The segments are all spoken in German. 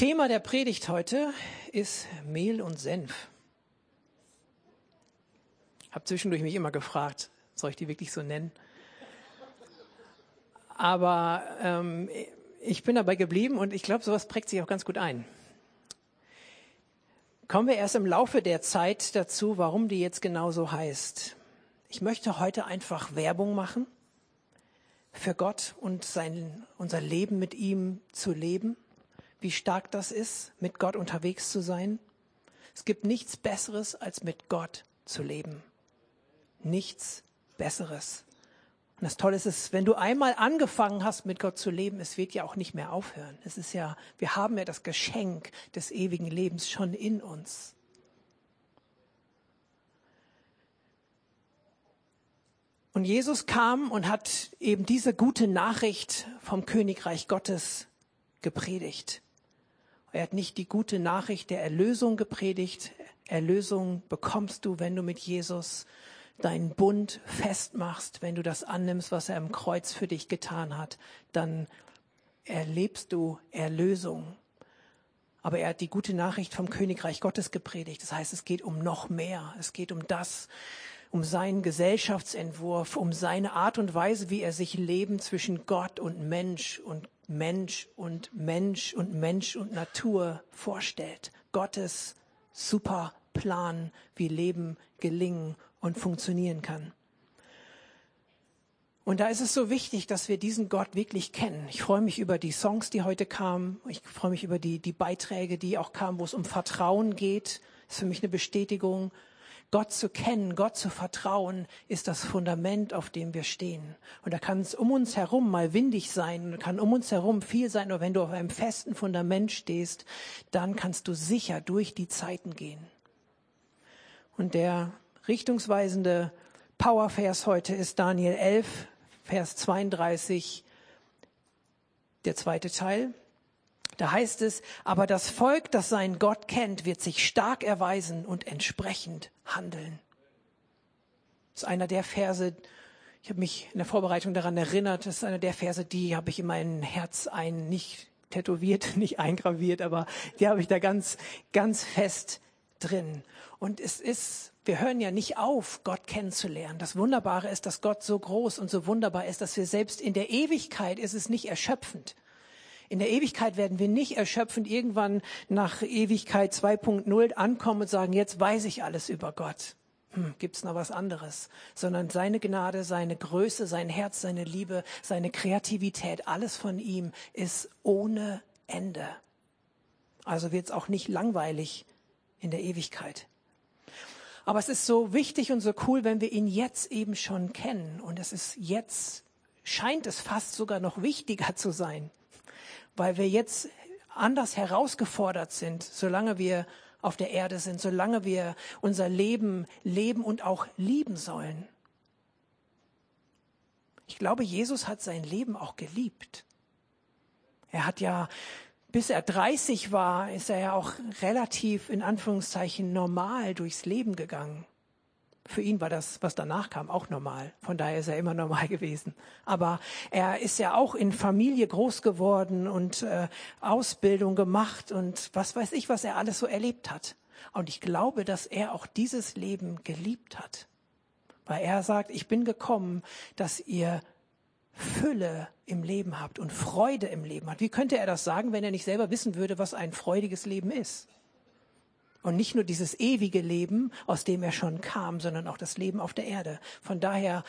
Thema der Predigt heute ist Mehl und Senf. Habe zwischendurch mich immer gefragt, soll ich die wirklich so nennen? Aber ähm, ich bin dabei geblieben und ich glaube, sowas prägt sich auch ganz gut ein. Kommen wir erst im Laufe der Zeit dazu, warum die jetzt genau so heißt. Ich möchte heute einfach Werbung machen für Gott und sein, unser Leben mit ihm zu leben. Wie stark das ist, mit Gott unterwegs zu sein. Es gibt nichts Besseres, als mit Gott zu leben. Nichts Besseres. Und das Tolle ist es, wenn du einmal angefangen hast, mit Gott zu leben, es wird ja auch nicht mehr aufhören. Es ist ja, wir haben ja das Geschenk des ewigen Lebens schon in uns. Und Jesus kam und hat eben diese gute Nachricht vom Königreich Gottes gepredigt. Er hat nicht die gute Nachricht der Erlösung gepredigt. Erlösung bekommst du, wenn du mit Jesus deinen Bund festmachst, wenn du das annimmst, was er im Kreuz für dich getan hat, dann erlebst du Erlösung. Aber er hat die gute Nachricht vom Königreich Gottes gepredigt. Das heißt, es geht um noch mehr. Es geht um das, um seinen Gesellschaftsentwurf, um seine Art und Weise, wie er sich Leben zwischen Gott und Mensch und Mensch und Mensch und Mensch und Natur vorstellt. Gottes super Plan, wie Leben gelingen und funktionieren kann. Und da ist es so wichtig, dass wir diesen Gott wirklich kennen. Ich freue mich über die Songs, die heute kamen. Ich freue mich über die, die Beiträge, die auch kamen, wo es um Vertrauen geht. Das ist für mich eine Bestätigung. Gott zu kennen, Gott zu vertrauen, ist das Fundament, auf dem wir stehen. Und da kann es um uns herum mal windig sein, kann um uns herum viel sein, aber wenn du auf einem festen Fundament stehst, dann kannst du sicher durch die Zeiten gehen. Und der richtungsweisende Powervers heute ist Daniel 11, Vers 32, der zweite Teil. Da heißt es, aber das Volk, das seinen Gott kennt, wird sich stark erweisen und entsprechend handeln. Das ist einer der Verse, ich habe mich in der Vorbereitung daran erinnert, das ist einer der Verse, die habe ich in mein Herz ein, nicht tätowiert, nicht eingraviert, aber die habe ich da ganz, ganz fest drin. Und es ist, wir hören ja nicht auf, Gott kennenzulernen. Das Wunderbare ist, dass Gott so groß und so wunderbar ist, dass wir selbst in der Ewigkeit ist es nicht erschöpfend. In der Ewigkeit werden wir nicht erschöpfend irgendwann nach Ewigkeit 2.0 ankommen und sagen, jetzt weiß ich alles über Gott. Hm, gibt's noch was anderes? Sondern seine Gnade, seine Größe, sein Herz, seine Liebe, seine Kreativität, alles von ihm ist ohne Ende. Also wird's auch nicht langweilig in der Ewigkeit. Aber es ist so wichtig und so cool, wenn wir ihn jetzt eben schon kennen. Und es ist jetzt, scheint es fast sogar noch wichtiger zu sein, weil wir jetzt anders herausgefordert sind, solange wir auf der Erde sind, solange wir unser Leben leben und auch lieben sollen. Ich glaube, Jesus hat sein Leben auch geliebt. Er hat ja bis er 30 war, ist er ja auch relativ in Anführungszeichen normal durchs Leben gegangen. Für ihn war das, was danach kam, auch normal. Von daher ist er immer normal gewesen. Aber er ist ja auch in Familie groß geworden und äh, Ausbildung gemacht und was weiß ich, was er alles so erlebt hat. Und ich glaube, dass er auch dieses Leben geliebt hat. Weil er sagt, ich bin gekommen, dass ihr Fülle im Leben habt und Freude im Leben habt. Wie könnte er das sagen, wenn er nicht selber wissen würde, was ein freudiges Leben ist? Und nicht nur dieses ewige Leben, aus dem er schon kam, sondern auch das Leben auf der Erde. Von daher,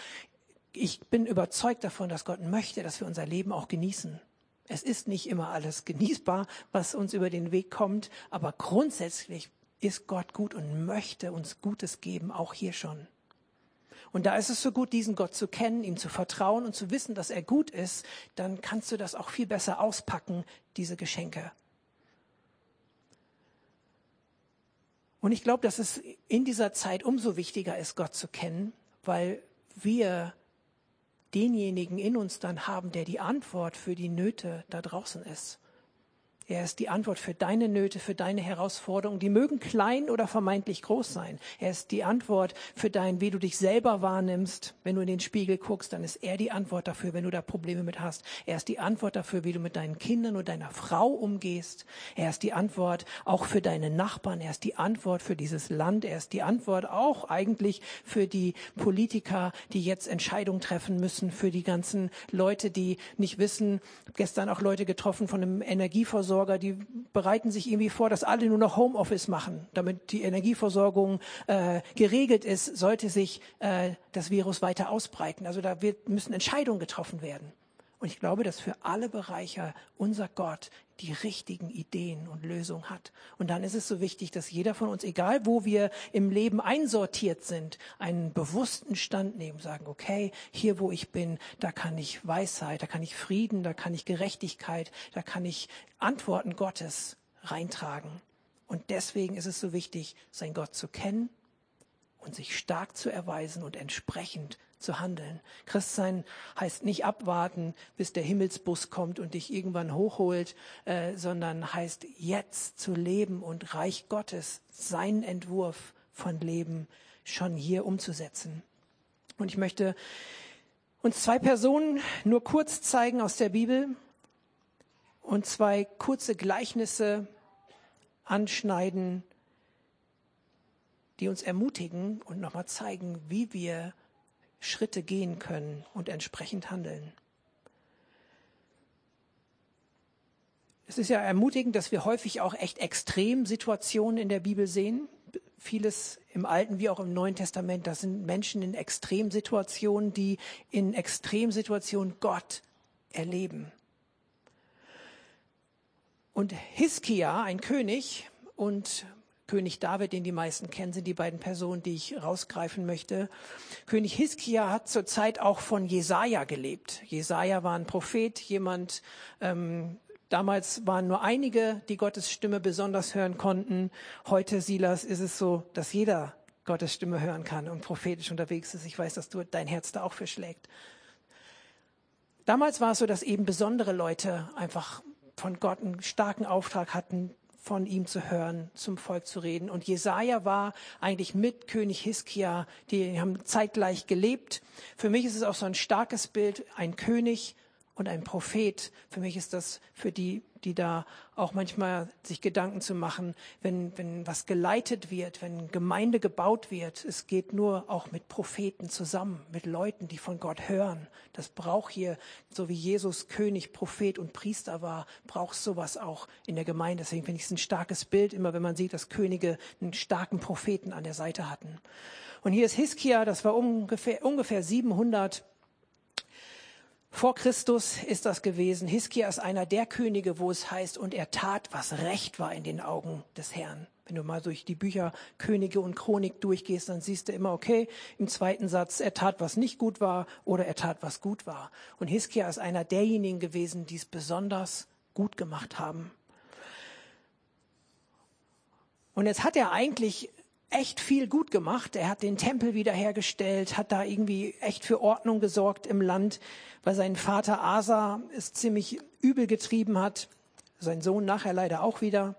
ich bin überzeugt davon, dass Gott möchte, dass wir unser Leben auch genießen. Es ist nicht immer alles genießbar, was uns über den Weg kommt, aber grundsätzlich ist Gott gut und möchte uns Gutes geben, auch hier schon. Und da ist es so gut, diesen Gott zu kennen, ihm zu vertrauen und zu wissen, dass er gut ist, dann kannst du das auch viel besser auspacken, diese Geschenke. Und ich glaube, dass es in dieser Zeit umso wichtiger ist, Gott zu kennen, weil wir denjenigen in uns dann haben, der die Antwort für die Nöte da draußen ist. Er ist die Antwort für deine Nöte, für deine Herausforderungen. Die mögen klein oder vermeintlich groß sein. Er ist die Antwort für dein, wie du dich selber wahrnimmst. Wenn du in den Spiegel guckst, dann ist er die Antwort dafür, wenn du da Probleme mit hast. Er ist die Antwort dafür, wie du mit deinen Kindern und deiner Frau umgehst. Er ist die Antwort auch für deine Nachbarn. Er ist die Antwort für dieses Land. Er ist die Antwort auch eigentlich für die Politiker, die jetzt Entscheidungen treffen müssen, für die ganzen Leute, die nicht wissen, gestern auch Leute getroffen von einem Energieversorger, die bereiten sich irgendwie vor, dass alle nur noch Homeoffice machen, damit die Energieversorgung äh, geregelt ist, sollte sich äh, das Virus weiter ausbreiten. Also da wird, müssen Entscheidungen getroffen werden. Und ich glaube, dass für alle Bereiche unser Gott die richtigen Ideen und Lösungen hat. Und dann ist es so wichtig, dass jeder von uns, egal wo wir im Leben einsortiert sind, einen bewussten Stand nehmen, sagen, okay, hier wo ich bin, da kann ich Weisheit, da kann ich Frieden, da kann ich Gerechtigkeit, da kann ich Antworten Gottes reintragen. Und deswegen ist es so wichtig, sein Gott zu kennen und sich stark zu erweisen und entsprechend zu handeln. Christsein heißt nicht abwarten, bis der Himmelsbus kommt und dich irgendwann hochholt, äh, sondern heißt jetzt zu leben und Reich Gottes, seinen Entwurf von Leben schon hier umzusetzen. Und ich möchte uns zwei Personen nur kurz zeigen aus der Bibel und zwei kurze Gleichnisse anschneiden, die uns ermutigen und nochmal zeigen, wie wir Schritte gehen können und entsprechend handeln. Es ist ja ermutigend, dass wir häufig auch echt Extremsituationen in der Bibel sehen. Vieles im Alten wie auch im Neuen Testament, das sind Menschen in Extremsituationen, die in Extremsituationen Gott erleben. Und Hiskia, ein König, und König David, den die meisten kennen, sind die beiden Personen, die ich rausgreifen möchte. König Hiskia hat zur Zeit auch von Jesaja gelebt. Jesaja war ein Prophet, jemand, ähm, Damals waren nur einige, die Gottes Stimme besonders hören konnten. Heute, Silas, ist es so, dass jeder Gottes Stimme hören kann und prophetisch unterwegs ist. Ich weiß, dass du dein Herz da auch verschlägt. Damals war es so, dass eben besondere Leute einfach von Gott einen starken Auftrag hatten, von ihm zu hören, zum Volk zu reden. Und Jesaja war eigentlich mit König Hiskia, die haben zeitgleich gelebt. Für mich ist es auch so ein starkes Bild, ein König und ein Prophet. Für mich ist das für die die da auch manchmal sich Gedanken zu machen, wenn, wenn was geleitet wird, wenn Gemeinde gebaut wird. Es geht nur auch mit Propheten zusammen, mit Leuten, die von Gott hören. Das braucht hier, so wie Jesus König, Prophet und Priester war, braucht sowas auch in der Gemeinde. Deswegen finde ich es ein starkes Bild, immer wenn man sieht, dass Könige einen starken Propheten an der Seite hatten. Und hier ist Hiskia, das war ungefähr, ungefähr 700 vor Christus ist das gewesen. Hiskia ist einer der Könige, wo es heißt, und er tat, was recht war in den Augen des Herrn. Wenn du mal durch die Bücher Könige und Chronik durchgehst, dann siehst du immer, okay, im zweiten Satz, er tat, was nicht gut war oder er tat, was gut war. Und Hiskia ist einer derjenigen gewesen, die es besonders gut gemacht haben. Und jetzt hat er eigentlich echt viel gut gemacht. Er hat den Tempel wiederhergestellt, hat da irgendwie echt für Ordnung gesorgt im Land, weil sein Vater Asa es ziemlich übel getrieben hat. Sein Sohn nachher leider auch wieder.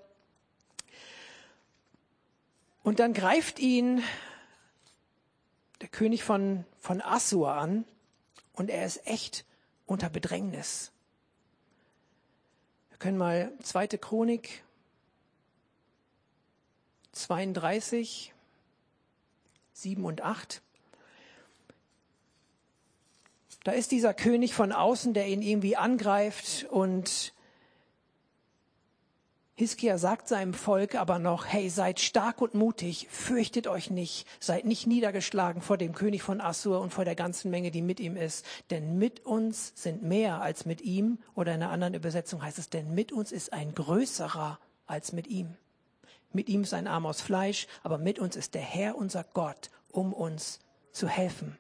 Und dann greift ihn der König von, von Assur an und er ist echt unter Bedrängnis. Wir können mal zweite Chronik 32, 7 und 8. Da ist dieser König von außen, der ihn irgendwie angreift und Hiskia sagt seinem Volk aber noch, hey, seid stark und mutig, fürchtet euch nicht, seid nicht niedergeschlagen vor dem König von Assur und vor der ganzen Menge, die mit ihm ist, denn mit uns sind mehr als mit ihm, oder in einer anderen Übersetzung heißt es, denn mit uns ist ein größerer als mit ihm. Mit ihm ist ein Arm aus Fleisch, aber mit uns ist der Herr, unser Gott, um uns zu helfen.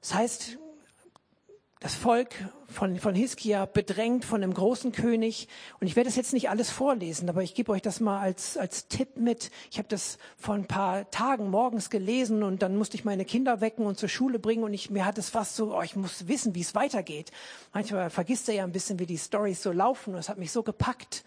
Das heißt, das Volk von, von Hiskia bedrängt von einem großen König. Und ich werde das jetzt nicht alles vorlesen, aber ich gebe euch das mal als, als Tipp mit. Ich habe das vor ein paar Tagen morgens gelesen und dann musste ich meine Kinder wecken und zur Schule bringen und ich, mir hat es fast so, oh, ich muss wissen, wie es weitergeht. Manchmal vergisst er ja ein bisschen, wie die Stories so laufen und es hat mich so gepackt.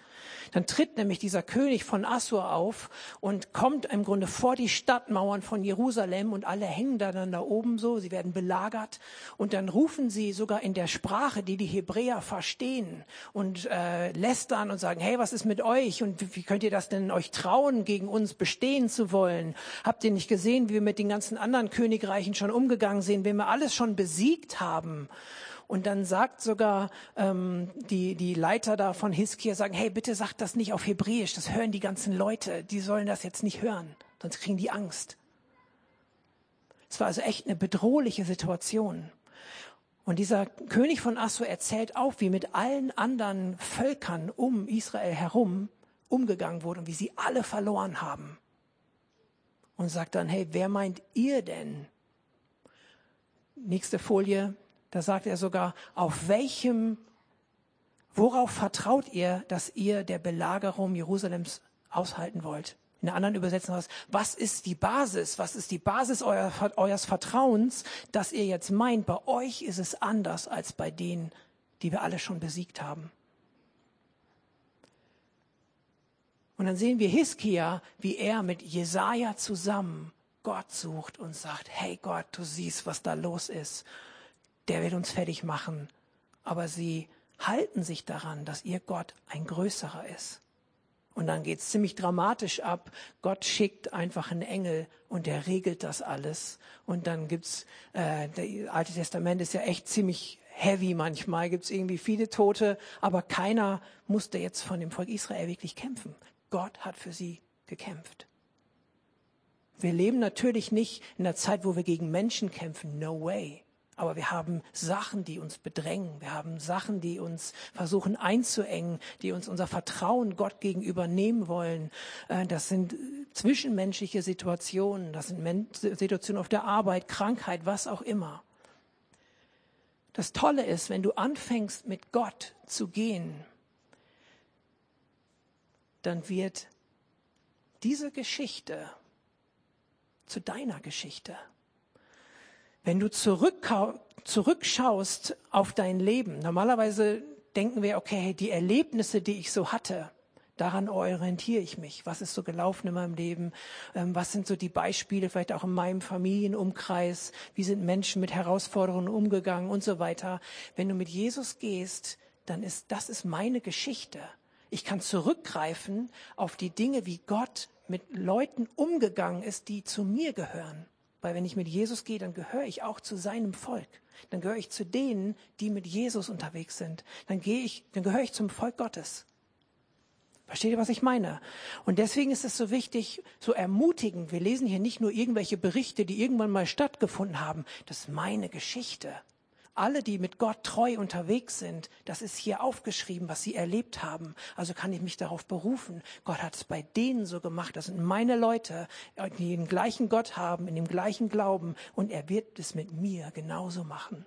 Dann tritt nämlich dieser König von Assur auf und kommt im Grunde vor die Stadtmauern von Jerusalem und alle hängen da dann da oben so, sie werden belagert und dann rufen sie sogar in der Sprache, die die Hebräer verstehen und äh, lästern und sagen, hey, was ist mit euch und wie, wie könnt ihr das denn euch trauen, gegen uns bestehen zu wollen? Habt ihr nicht gesehen, wie wir mit den ganzen anderen Königreichen schon umgegangen sind, wenn wir alles schon besiegt haben? Und dann sagt sogar ähm, die, die Leiter da von Hiskia, sagen, hey, bitte sagt das nicht auf Hebräisch, das hören die ganzen Leute, die sollen das jetzt nicht hören, sonst kriegen die Angst. Es war also echt eine bedrohliche Situation. Und dieser König von Assur erzählt auch, wie mit allen anderen Völkern um Israel herum umgegangen wurde und wie sie alle verloren haben. Und sagt dann, hey, wer meint ihr denn? Nächste Folie. Da sagt er sogar, auf welchem, worauf vertraut ihr, dass ihr der Belagerung Jerusalems aushalten wollt? In der anderen Übersetzung heißt, was ist die Basis? Was ist die Basis euer, eures Vertrauens, dass ihr jetzt meint, bei euch ist es anders als bei denen, die wir alle schon besiegt haben? Und dann sehen wir Hiskia, wie er mit Jesaja zusammen Gott sucht und sagt, hey Gott, du siehst, was da los ist der wird uns fertig machen. Aber sie halten sich daran, dass ihr Gott ein größerer ist. Und dann geht's ziemlich dramatisch ab. Gott schickt einfach einen Engel und der regelt das alles. Und dann gibt's, äh, das Alte Testament ist ja echt ziemlich heavy manchmal, gibt's irgendwie viele Tote, aber keiner musste jetzt von dem Volk Israel wirklich kämpfen. Gott hat für sie gekämpft. Wir leben natürlich nicht in einer Zeit, wo wir gegen Menschen kämpfen. No way. Aber wir haben Sachen, die uns bedrängen. Wir haben Sachen, die uns versuchen einzuengen, die uns unser Vertrauen Gott gegenüber nehmen wollen. Äh, das sind zwischenmenschliche Situationen. Das sind Situationen auf der Arbeit, Krankheit, was auch immer. Das Tolle ist, wenn du anfängst, mit Gott zu gehen, dann wird diese Geschichte zu deiner Geschichte. Wenn du zurückschaust auf dein Leben, normalerweise denken wir, okay, die Erlebnisse, die ich so hatte, daran orientiere ich mich. Was ist so gelaufen in meinem Leben? Ähm, was sind so die Beispiele, vielleicht auch in meinem Familienumkreis? Wie sind Menschen mit Herausforderungen umgegangen und so weiter? Wenn du mit Jesus gehst, dann ist das ist meine Geschichte. Ich kann zurückgreifen auf die Dinge, wie Gott mit Leuten umgegangen ist, die zu mir gehören. Weil wenn ich mit Jesus gehe, dann gehöre ich auch zu seinem Volk. Dann gehöre ich zu denen, die mit Jesus unterwegs sind. Dann gehe ich, dann gehöre ich zum Volk Gottes. Versteht ihr, was ich meine? Und deswegen ist es so wichtig, so ermutigend. Wir lesen hier nicht nur irgendwelche Berichte, die irgendwann mal stattgefunden haben. Das ist meine Geschichte alle, die mit Gott treu unterwegs sind, das ist hier aufgeschrieben, was sie erlebt haben. Also kann ich mich darauf berufen. Gott hat es bei denen so gemacht. Das sind meine Leute, die den gleichen Gott haben, in dem gleichen Glauben. Und er wird es mit mir genauso machen.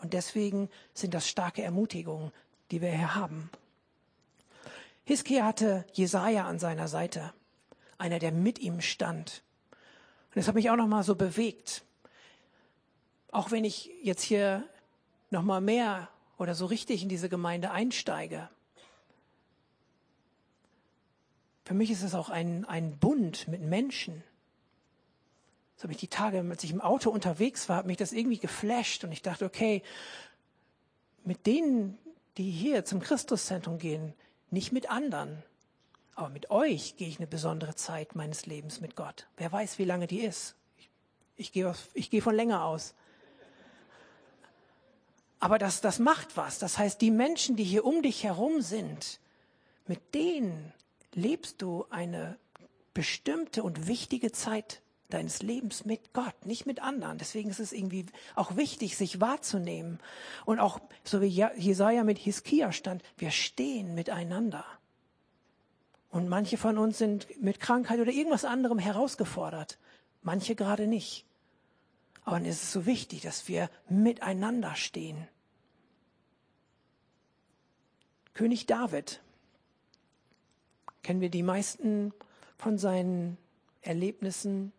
Und deswegen sind das starke Ermutigungen, die wir hier haben. Hiskia hatte Jesaja an seiner Seite. Einer, der mit ihm stand. Und das hat mich auch noch mal so bewegt auch wenn ich jetzt hier noch mal mehr oder so richtig in diese Gemeinde einsteige, für mich ist es auch ein, ein Bund mit Menschen. So habe ich die Tage, als ich im Auto unterwegs war, hat mich das irgendwie geflasht und ich dachte, okay, mit denen, die hier zum Christuszentrum gehen, nicht mit anderen, aber mit euch gehe ich eine besondere Zeit meines Lebens mit Gott. Wer weiß, wie lange die ist. Ich, ich gehe, ich gehe von länger aus. Aber das, das macht was. Das heißt, die Menschen, die hier um dich herum sind, mit denen lebst du eine bestimmte und wichtige Zeit deines Lebens mit Gott, nicht mit anderen. Deswegen ist es irgendwie auch wichtig, sich wahrzunehmen. Und auch, so wie Jesaja mit Hiskia stand, wir stehen miteinander. Und manche von uns sind mit Krankheit oder irgendwas anderem herausgefordert. Manche gerade nicht. Aber es ist so wichtig, dass wir miteinander stehen. König David, kennen wir die meisten von seinen Erlebnissen,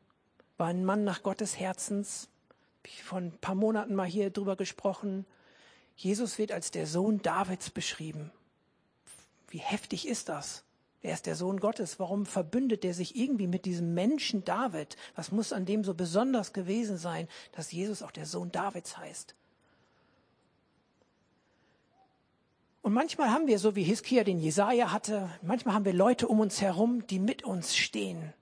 war ein Mann nach Gottes Herzens. Ich vor ein paar Monaten mal hier drüber gesprochen. Jesus wird als der Sohn Davids beschrieben. Wie heftig ist das? Er ist der Sohn Gottes. Warum verbündet er sich irgendwie mit diesem Menschen David? Was muss an dem so besonders gewesen sein, dass Jesus auch der Sohn Davids heißt? Und manchmal haben wir, so wie Hiskia den Jesaja hatte, manchmal haben wir Leute um uns herum, die mit uns stehen.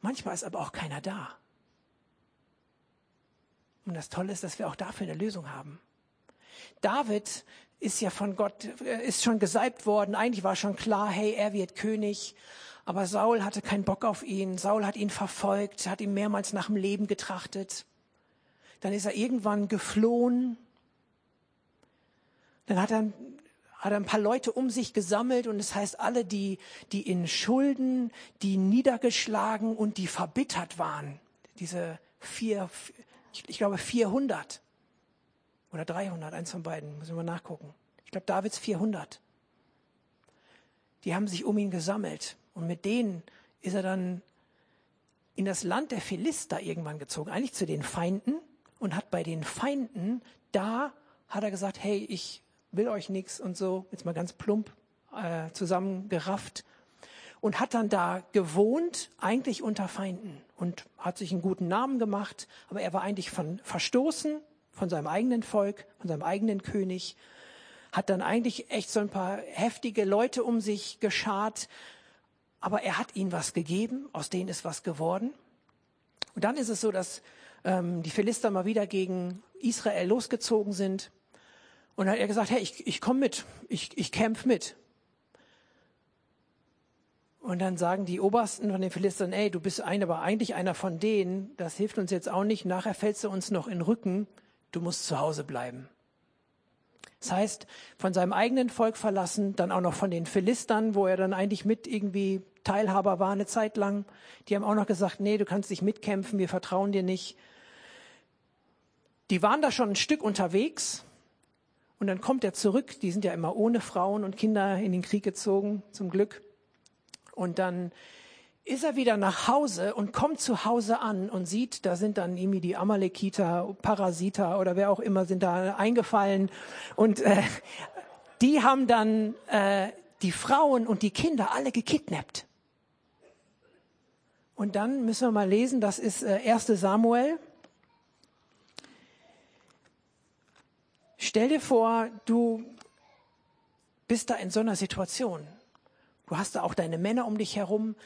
Manchmal ist aber auch keiner da. Und das Tolle ist, dass wir auch dafür eine Lösung haben. David ist ja von Gott, äh, ist schon gesalbt worden. Eigentlich war schon klar, hey, er wird König. Aber Saul hatte keinen Bock auf ihn. Saul hat ihn verfolgt, hat ihm mehrmals nach dem Leben getrachtet. Dann ist er irgendwann geflohen. Dann hat er, hat er ein paar Leute um sich gesammelt und es das heißt, alle, die, die in Schulden, die niedergeschlagen und die verbittert waren. Diese vier, ich glaube 400 oder 300, eins von beiden, müssen wir nachgucken. Ich glaube, Davids 400. Die haben sich um ihn gesammelt. Und mit denen ist er dann in das Land der Philister irgendwann gezogen, eigentlich zu den Feinden. Und hat bei den Feinden, da hat er gesagt, hey, ich will euch nichts und so, jetzt mal ganz plump äh, zusammengerafft. Und hat dann da gewohnt, eigentlich unter Feinden. Und hat sich einen guten Namen gemacht, aber er war eigentlich von verstoßen von seinem eigenen Volk, von seinem eigenen König, hat dann eigentlich echt so ein paar heftige Leute um sich geschart, aber er hat ihnen was gegeben, aus denen ist was geworden. Und dann ist es so, dass ähm, die Philister mal wieder gegen Israel losgezogen sind. Und dann hat er gesagt, hey, ich, ich komme mit, ich, ich kämpfe mit. Und dann sagen die Obersten von den Philistern, ey, du bist ein, aber eigentlich einer von denen, das hilft uns jetzt auch nicht, nachher fällst du uns noch in den Rücken du musst zu Hause bleiben. Das heißt, von seinem eigenen Volk verlassen, dann auch noch von den Philistern, wo er dann eigentlich mit irgendwie Teilhaber war eine Zeit lang. Die haben auch noch gesagt, nee, du kannst nicht mitkämpfen, wir vertrauen dir nicht. Die waren da schon ein Stück unterwegs und dann kommt er zurück. Die sind ja immer ohne Frauen und Kinder in den Krieg gezogen, zum Glück. Und dann ist er wieder nach Hause und kommt zu Hause an und sieht, da sind dann irgendwie die Amalekiter, Parasiter oder wer auch immer sind da eingefallen und äh, die haben dann äh, die Frauen und die Kinder alle gekidnappt. Und dann müssen wir mal lesen, das ist äh, 1 Samuel. Stell dir vor, du bist da in so einer Situation. Du hast da auch deine Männer um dich herum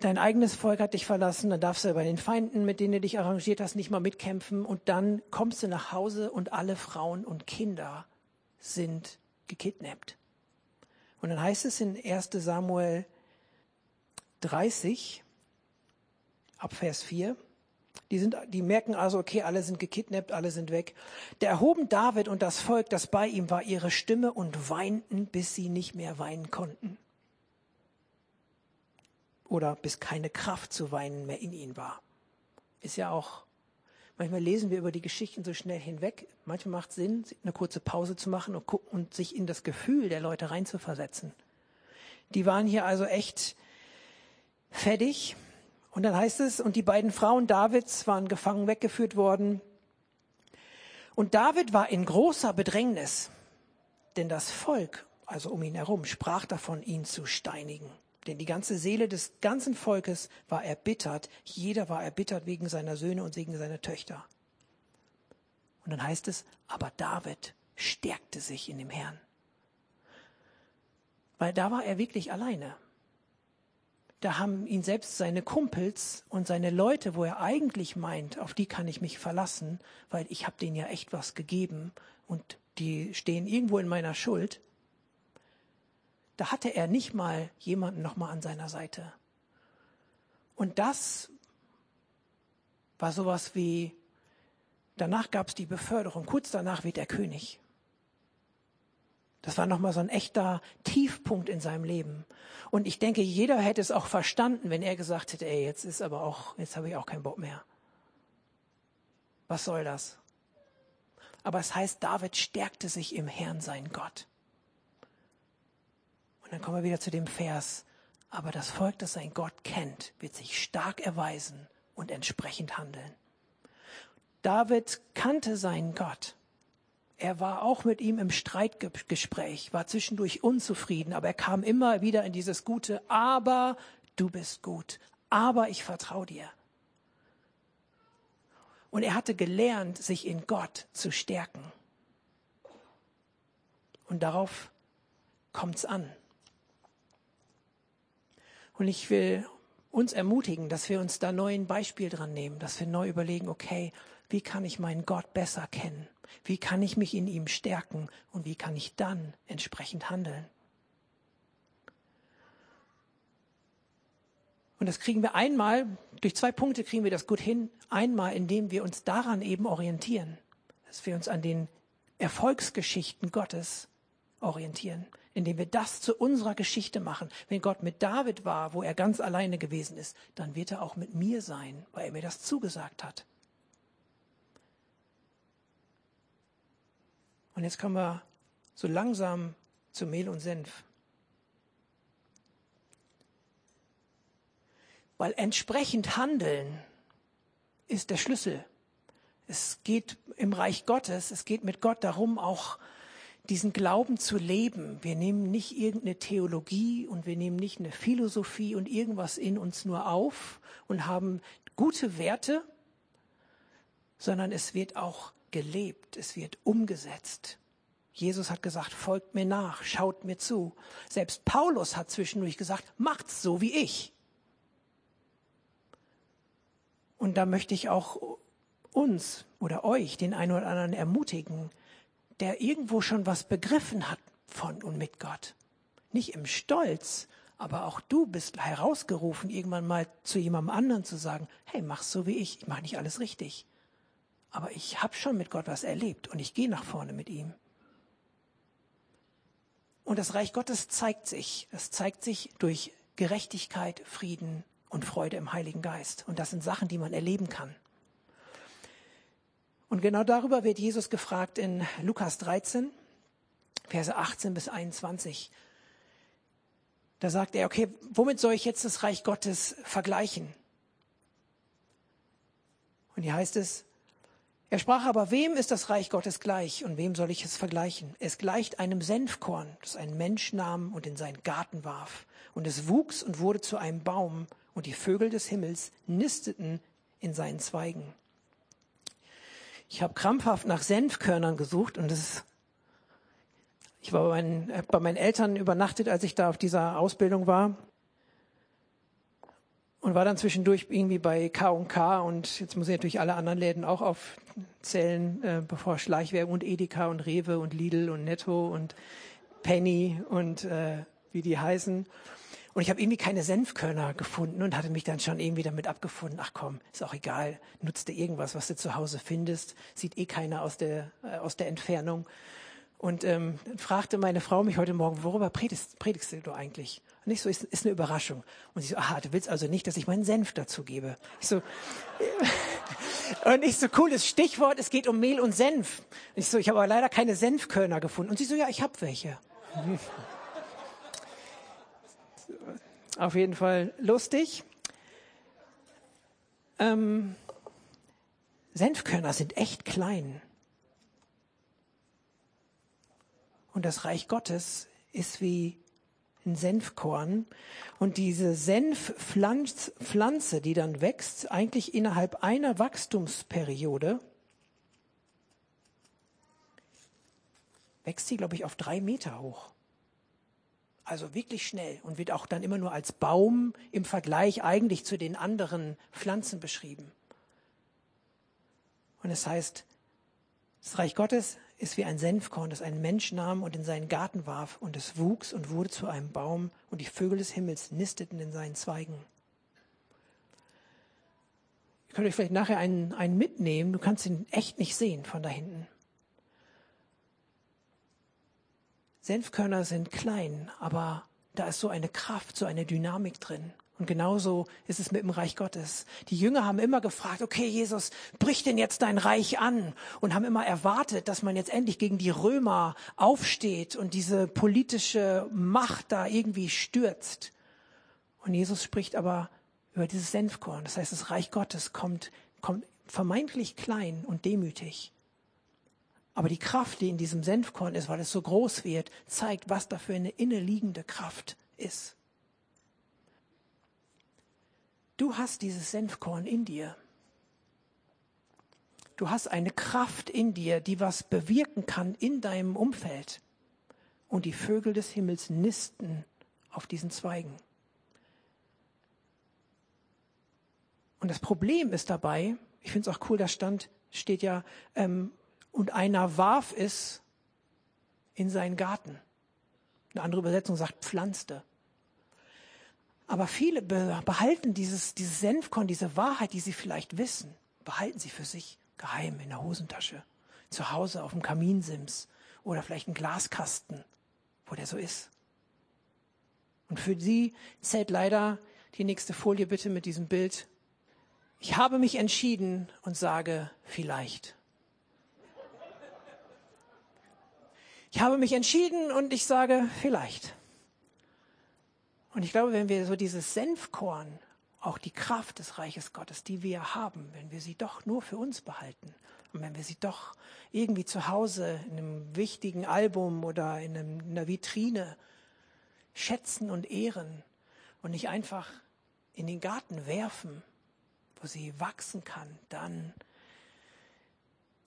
dein eigenes Volk hat dich verlassen, dann darfst du bei den Feinden, mit denen du dich arrangiert hast, nicht mal mitkämpfen und dann kommst du nach Hause und alle Frauen und Kinder sind gekidnappt. Und dann heißt es in 1 Samuel 30 ab Vers 4, die, sind, die merken also, okay, alle sind gekidnappt, alle sind weg. Da erhoben David und das Volk, das bei ihm war, ihre Stimme und weinten, bis sie nicht mehr weinen konnten oder bis keine Kraft zu weinen mehr in ihnen war. Ist ja auch, manchmal lesen wir über die Geschichten so schnell hinweg. Manchmal macht es Sinn, eine kurze Pause zu machen und, und sich in das Gefühl der Leute reinzuversetzen. Die waren hier also echt fertig. Und dann heißt es, und die beiden Frauen Davids waren gefangen weggeführt worden. Und David war in großer Bedrängnis, denn das Volk, also um ihn herum, sprach davon, ihn zu steinigen. Denn die ganze Seele des ganzen Volkes war erbittert. Jeder war erbittert wegen seiner Söhne und wegen seiner Töchter. Und dann heißt es, aber David stärkte sich in dem Herrn. Weil da war er wirklich alleine. Da haben ihn selbst seine Kumpels und seine Leute, wo er eigentlich meint, auf die kann ich mich verlassen, weil ich habe denen ja echt was gegeben und die stehen irgendwo in meiner Schuld da hatte er nicht mal jemanden noch mal an seiner Seite. Und das war sowas wie, danach gab es die Beförderung, kurz danach wird er König. Das war nochmal so ein echter Tiefpunkt in seinem Leben. Und ich denke, jeder hätte es auch verstanden, wenn er gesagt hätte, ey, jetzt ist aber auch, jetzt habe ich auch keinen Bock mehr. Was soll das? Aber es heißt, David stärkte sich im Herrn, sein Gott. Dann kommen wir wieder zu dem Vers. Aber das Volk, das sein Gott kennt, wird sich stark erweisen und entsprechend handeln. David kannte seinen Gott. Er war auch mit ihm im Streitgespräch, war zwischendurch unzufrieden, aber er kam immer wieder in dieses Gute, aber du bist gut, aber ich vertraue dir. Und er hatte gelernt, sich in Gott zu stärken. Und darauf kommt es an. Und ich will uns ermutigen, dass wir uns da neu ein Beispiel dran nehmen, dass wir neu überlegen, okay, wie kann ich meinen Gott besser kennen? Wie kann ich mich in ihm stärken? Und wie kann ich dann entsprechend handeln? Und das kriegen wir einmal, durch zwei Punkte kriegen wir das gut hin. Einmal, indem wir uns daran eben orientieren, dass wir uns an den Erfolgsgeschichten Gottes orientieren, indem wir das zu unserer Geschichte machen. Wenn Gott mit David war, wo er ganz alleine gewesen ist, dann wird er auch mit mir sein, weil er mir das zugesagt hat. Und jetzt kommen wir so langsam zu Mehl und Senf. Weil entsprechend handeln ist der Schlüssel. Es geht im Reich Gottes, es geht mit Gott darum, auch diesen Glauben zu leben. Wir nehmen nicht irgendeine Theologie und wir nehmen nicht eine Philosophie und irgendwas in uns nur auf und haben gute Werte, sondern es wird auch gelebt, es wird umgesetzt. Jesus hat gesagt, folgt mir nach, schaut mir zu. Selbst Paulus hat zwischendurch gesagt, macht's so wie ich. Und da möchte ich auch uns oder euch, den einen oder anderen ermutigen, der irgendwo schon was begriffen hat von und mit Gott. Nicht im Stolz, aber auch du bist herausgerufen, irgendwann mal zu jemandem anderen zu sagen, hey, mach's so wie ich, ich mache nicht alles richtig. Aber ich habe schon mit Gott was erlebt und ich gehe nach vorne mit ihm. Und das Reich Gottes zeigt sich. Es zeigt sich durch Gerechtigkeit, Frieden und Freude im Heiligen Geist. Und das sind Sachen, die man erleben kann. Und genau darüber wird Jesus gefragt in Lukas 13, Verse 18 bis 21. Da sagt er, okay, womit soll ich jetzt das Reich Gottes vergleichen? Und hier heißt es, er sprach aber, wem ist das Reich Gottes gleich und wem soll ich es vergleichen? Es gleicht einem Senfkorn, das ein Mensch nahm und in seinen Garten warf. Und es wuchs und wurde zu einem Baum und die Vögel des Himmels nisteten in seinen Zweigen. Ich habe krampfhaft nach Senfkörnern gesucht und das ich war bei meinen, äh, bei meinen Eltern übernachtet, als ich da auf dieser Ausbildung war. Und war dann zwischendurch irgendwie bei K&K und jetzt muss ich natürlich alle anderen Läden auch aufzählen, äh, bevor Schleichwerbung und Edeka und Rewe und Lidl und Netto und Penny und äh, wie die heißen. Und ich habe irgendwie keine Senfkörner gefunden und hatte mich dann schon irgendwie damit abgefunden. Ach komm, ist auch egal, nutzt dir irgendwas, was du zu Hause findest. Sieht eh keiner aus der, äh, aus der Entfernung. Und ähm, fragte meine Frau mich heute Morgen, worüber predigst, predigst du eigentlich? Und ich so, ist, ist eine Überraschung. Und sie so, aha, du willst also nicht, dass ich meinen Senf dazu gebe. Ich so, und ich so, cooles Stichwort, es geht um Mehl und Senf. Und ich so, ich habe aber leider keine Senfkörner gefunden. Und sie so, ja, ich habe welche. Auf jeden Fall lustig. Ähm, Senfkörner sind echt klein. Und das Reich Gottes ist wie ein Senfkorn. Und diese Senfpflanze, die dann wächst, eigentlich innerhalb einer Wachstumsperiode, wächst sie, glaube ich, auf drei Meter hoch. Also wirklich schnell und wird auch dann immer nur als Baum im Vergleich eigentlich zu den anderen Pflanzen beschrieben. Und es heißt, das Reich Gottes ist wie ein Senfkorn, das ein Mensch nahm und in seinen Garten warf, und es wuchs und wurde zu einem Baum, und die Vögel des Himmels nisteten in seinen Zweigen. Ihr könnt euch vielleicht nachher einen, einen mitnehmen, du kannst ihn echt nicht sehen von da hinten. Senfkörner sind klein, aber da ist so eine Kraft, so eine Dynamik drin. Und genauso ist es mit dem Reich Gottes. Die Jünger haben immer gefragt, okay, Jesus, brich denn jetzt dein Reich an? Und haben immer erwartet, dass man jetzt endlich gegen die Römer aufsteht und diese politische Macht da irgendwie stürzt. Und Jesus spricht aber über dieses Senfkorn. Das heißt, das Reich Gottes kommt, kommt vermeintlich klein und demütig. Aber die Kraft, die in diesem Senfkorn ist, weil es so groß wird, zeigt, was da für eine inneliegende Kraft ist. Du hast dieses Senfkorn in dir. Du hast eine Kraft in dir, die was bewirken kann in deinem Umfeld. Und die Vögel des Himmels nisten auf diesen Zweigen. Und das Problem ist dabei, ich finde es auch cool, da stand, steht ja, ähm, und einer warf es in seinen Garten. Eine andere Übersetzung sagt pflanzte. Aber viele behalten dieses, dieses Senfkorn, diese Wahrheit, die sie vielleicht wissen, behalten sie für sich geheim in der Hosentasche, zu Hause auf dem Kaminsims oder vielleicht ein Glaskasten, wo der so ist. Und für sie zählt leider die nächste Folie bitte mit diesem Bild. Ich habe mich entschieden und sage vielleicht. Ich habe mich entschieden und ich sage vielleicht. Und ich glaube, wenn wir so dieses Senfkorn, auch die Kraft des Reiches Gottes, die wir haben, wenn wir sie doch nur für uns behalten und wenn wir sie doch irgendwie zu Hause in einem wichtigen Album oder in, einem, in einer Vitrine schätzen und ehren und nicht einfach in den Garten werfen, wo sie wachsen kann, dann,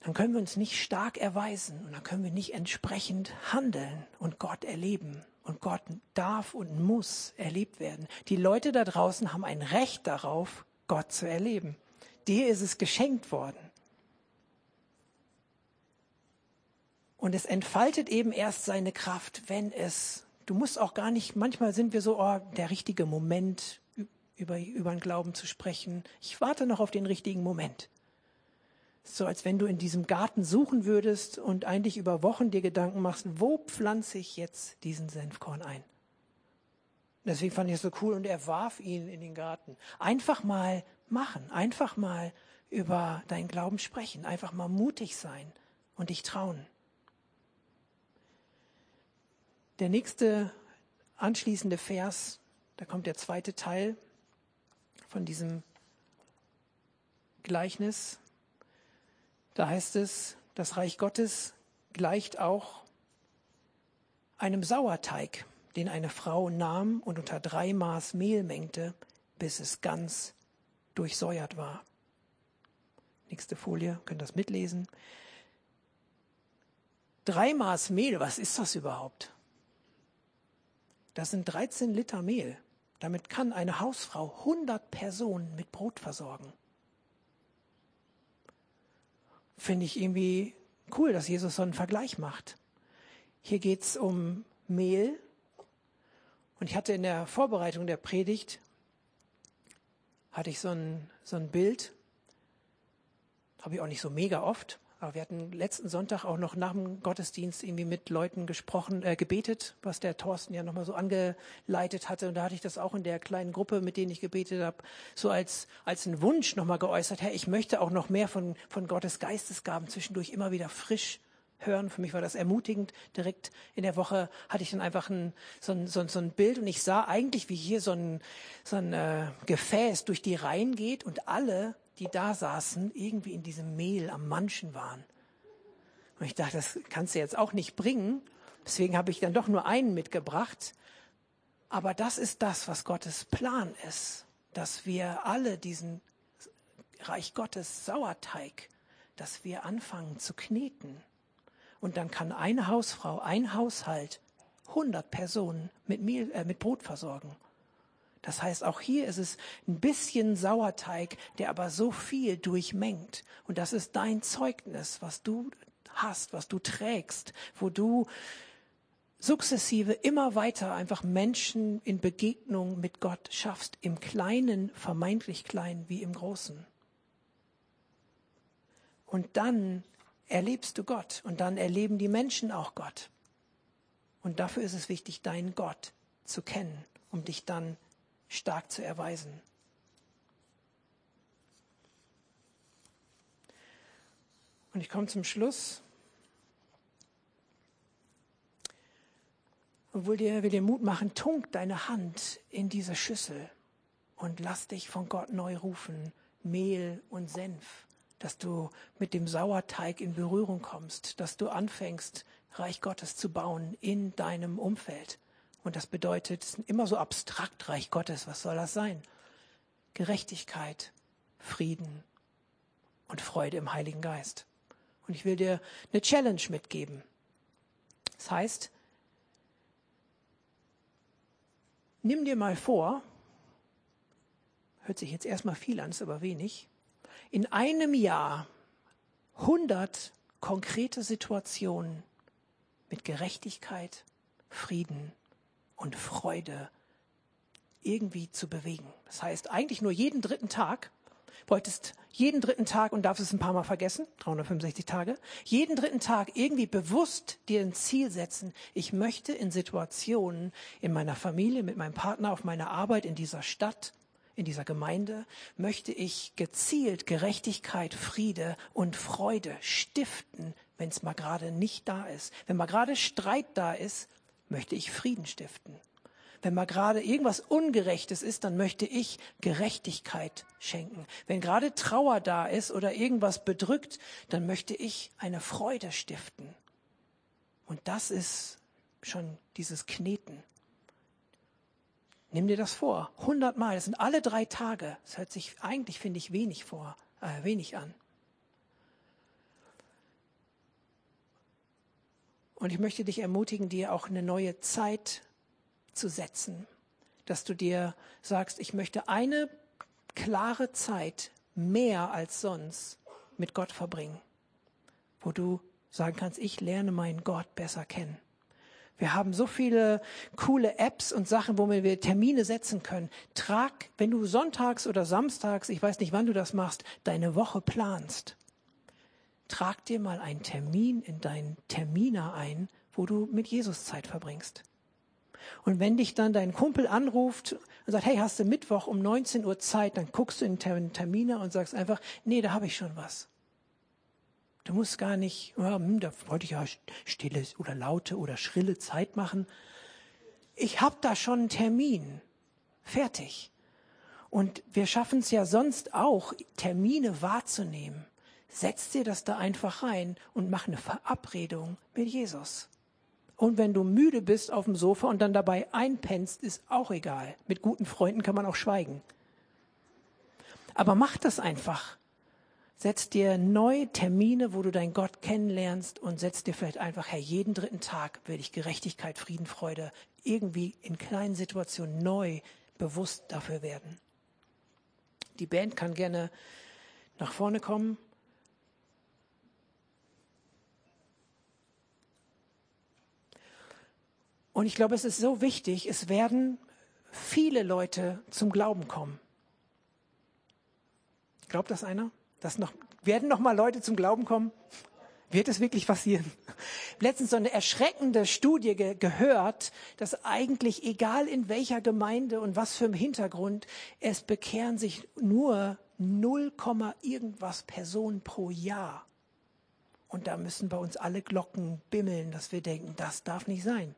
dann können wir uns nicht stark erweisen und dann können wir nicht entsprechend handeln und Gott erleben und Gott darf und muss erlebt werden. Die Leute da draußen haben ein Recht darauf, Gott zu erleben. Dir ist es geschenkt worden. Und es entfaltet eben erst seine Kraft, wenn es, du musst auch gar nicht, manchmal sind wir so, oh, der richtige Moment, über, über den Glauben zu sprechen. Ich warte noch auf den richtigen Moment so als wenn du in diesem Garten suchen würdest und eigentlich über Wochen dir Gedanken machst, wo pflanze ich jetzt diesen Senfkorn ein? Deswegen fand ich es so cool und er warf ihn in den Garten. Einfach mal machen, einfach mal über deinen Glauben sprechen, einfach mal mutig sein und dich trauen. Der nächste anschließende Vers, da kommt der zweite Teil von diesem Gleichnis. Da heißt es, das Reich Gottes gleicht auch einem Sauerteig, den eine Frau nahm und unter drei Maß Mehl mengte, bis es ganz durchsäuert war. Nächste Folie, könnt das mitlesen. Drei Maß Mehl, was ist das überhaupt? Das sind 13 Liter Mehl. Damit kann eine Hausfrau 100 Personen mit Brot versorgen finde ich irgendwie cool, dass Jesus so einen Vergleich macht. Hier geht es um Mehl. Und ich hatte in der Vorbereitung der Predigt, hatte ich so ein, so ein Bild, habe ich auch nicht so mega oft, aber wir hatten letzten Sonntag auch noch nach dem Gottesdienst irgendwie mit Leuten gesprochen, äh, gebetet, was der Thorsten ja nochmal so angeleitet hatte. Und da hatte ich das auch in der kleinen Gruppe, mit denen ich gebetet habe, so als, als einen Wunsch nochmal geäußert. Herr, ich möchte auch noch mehr von, von Gottes Geistesgaben zwischendurch immer wieder frisch hören. Für mich war das ermutigend. Direkt in der Woche hatte ich dann einfach ein, so, ein, so, ein, so ein Bild und ich sah eigentlich, wie hier so ein, so ein äh, Gefäß durch die Reihen geht und alle die da saßen, irgendwie in diesem Mehl am Manchen waren. Und ich dachte, das kannst du jetzt auch nicht bringen. Deswegen habe ich dann doch nur einen mitgebracht. Aber das ist das, was Gottes Plan ist, dass wir alle diesen Reich Gottes Sauerteig, dass wir anfangen zu kneten. Und dann kann eine Hausfrau, ein Haushalt 100 Personen mit, Mehl, äh, mit Brot versorgen. Das heißt, auch hier ist es ein bisschen Sauerteig, der aber so viel durchmengt. Und das ist dein Zeugnis, was du hast, was du trägst, wo du sukzessive immer weiter einfach Menschen in Begegnung mit Gott schaffst, im Kleinen, vermeintlich klein wie im Großen. Und dann erlebst du Gott und dann erleben die Menschen auch Gott. Und dafür ist es wichtig, deinen Gott zu kennen, um dich dann stark zu erweisen. Und ich komme zum Schluss. Und will dir, will dir Mut machen, tunk deine Hand in diese Schüssel und lass dich von Gott neu rufen. Mehl und Senf, dass du mit dem Sauerteig in Berührung kommst, dass du anfängst, Reich Gottes zu bauen in deinem Umfeld. Und das bedeutet, es ist immer so abstrakt, Reich Gottes, was soll das sein? Gerechtigkeit, Frieden und Freude im Heiligen Geist. Und ich will dir eine Challenge mitgeben. Das heißt, nimm dir mal vor, hört sich jetzt erstmal viel an, ist aber wenig, in einem Jahr 100 konkrete Situationen mit Gerechtigkeit, Frieden und Freude irgendwie zu bewegen. Das heißt, eigentlich nur jeden dritten Tag wolltest jeden dritten Tag und darfst es ein paar Mal vergessen, 365 Tage, jeden dritten Tag irgendwie bewusst dir ein Ziel setzen. Ich möchte in Situationen in meiner Familie, mit meinem Partner, auf meiner Arbeit, in dieser Stadt, in dieser Gemeinde, möchte ich gezielt Gerechtigkeit, Friede und Freude stiften, wenn es mal gerade nicht da ist. Wenn mal gerade Streit da ist, möchte ich Frieden stiften. Wenn mal gerade irgendwas Ungerechtes ist, dann möchte ich Gerechtigkeit schenken. Wenn gerade Trauer da ist oder irgendwas bedrückt, dann möchte ich eine Freude stiften. Und das ist schon dieses Kneten. Nimm dir das vor. Hundertmal. Das sind alle drei Tage. Das hört sich eigentlich, finde ich, wenig vor, äh, wenig an. Und ich möchte dich ermutigen, dir auch eine neue Zeit zu setzen, dass du dir sagst, ich möchte eine klare Zeit mehr als sonst mit Gott verbringen, wo du sagen kannst, ich lerne meinen Gott besser kennen. Wir haben so viele coole Apps und Sachen, wo wir Termine setzen können. Trag, wenn du sonntags oder samstags, ich weiß nicht, wann du das machst, deine Woche planst. Trag dir mal einen Termin in deinen Terminer ein, wo du mit Jesus Zeit verbringst. Und wenn dich dann dein Kumpel anruft und sagt, hey, hast du Mittwoch um 19 Uhr Zeit, dann guckst du in den Terminer und sagst einfach, nee, da habe ich schon was. Du musst gar nicht, ja, hm, da wollte ich ja stille oder laute oder schrille Zeit machen. Ich habe da schon einen Termin. Fertig. Und wir schaffen es ja sonst auch, Termine wahrzunehmen. Setz dir das da einfach rein und mach eine Verabredung mit Jesus. Und wenn du müde bist auf dem Sofa und dann dabei einpennst, ist auch egal. Mit guten Freunden kann man auch schweigen. Aber mach das einfach. Setz dir neue Termine, wo du deinen Gott kennenlernst und setz dir vielleicht einfach, Herr, jeden dritten Tag will ich Gerechtigkeit, Frieden, Freude irgendwie in kleinen Situationen neu bewusst dafür werden. Die Band kann gerne nach vorne kommen. Und ich glaube, es ist so wichtig, es werden viele Leute zum Glauben kommen. Glaubt das einer? Dass noch, werden noch mal Leute zum Glauben kommen? Wird es wirklich passieren? Letztens so eine erschreckende Studie ge gehört, dass eigentlich egal in welcher Gemeinde und was für ein Hintergrund, es bekehren sich nur 0, irgendwas Personen pro Jahr. Und da müssen bei uns alle Glocken bimmeln, dass wir denken, das darf nicht sein.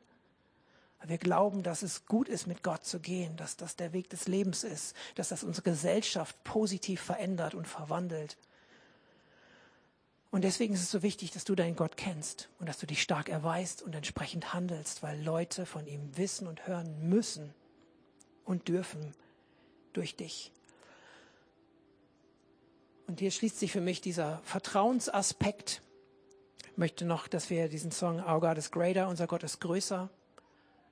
Wir glauben, dass es gut ist, mit Gott zu gehen, dass das der Weg des Lebens ist, dass das unsere Gesellschaft positiv verändert und verwandelt. Und deswegen ist es so wichtig, dass du deinen Gott kennst und dass du dich stark erweist und entsprechend handelst, weil Leute von ihm wissen und hören müssen und dürfen durch dich. Und hier schließt sich für mich dieser Vertrauensaspekt. Ich möchte noch, dass wir diesen Song Our God is Greater, unser Gott ist größer,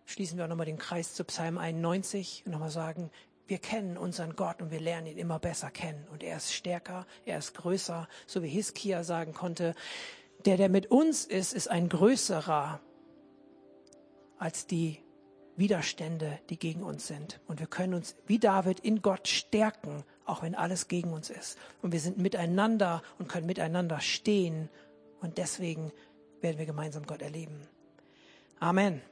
schließen wir auch nochmal den Kreis zu Psalm 91 und nochmal sagen, wir kennen unseren Gott und wir lernen ihn immer besser kennen. Und er ist stärker, er ist größer, so wie Hiskia sagen konnte, der, der mit uns ist, ist ein größerer als die Widerstände, die gegen uns sind. Und wir können uns wie David in Gott stärken, auch wenn alles gegen uns ist. Und wir sind miteinander und können miteinander stehen. Und deswegen werden wir gemeinsam Gott erleben. Amen.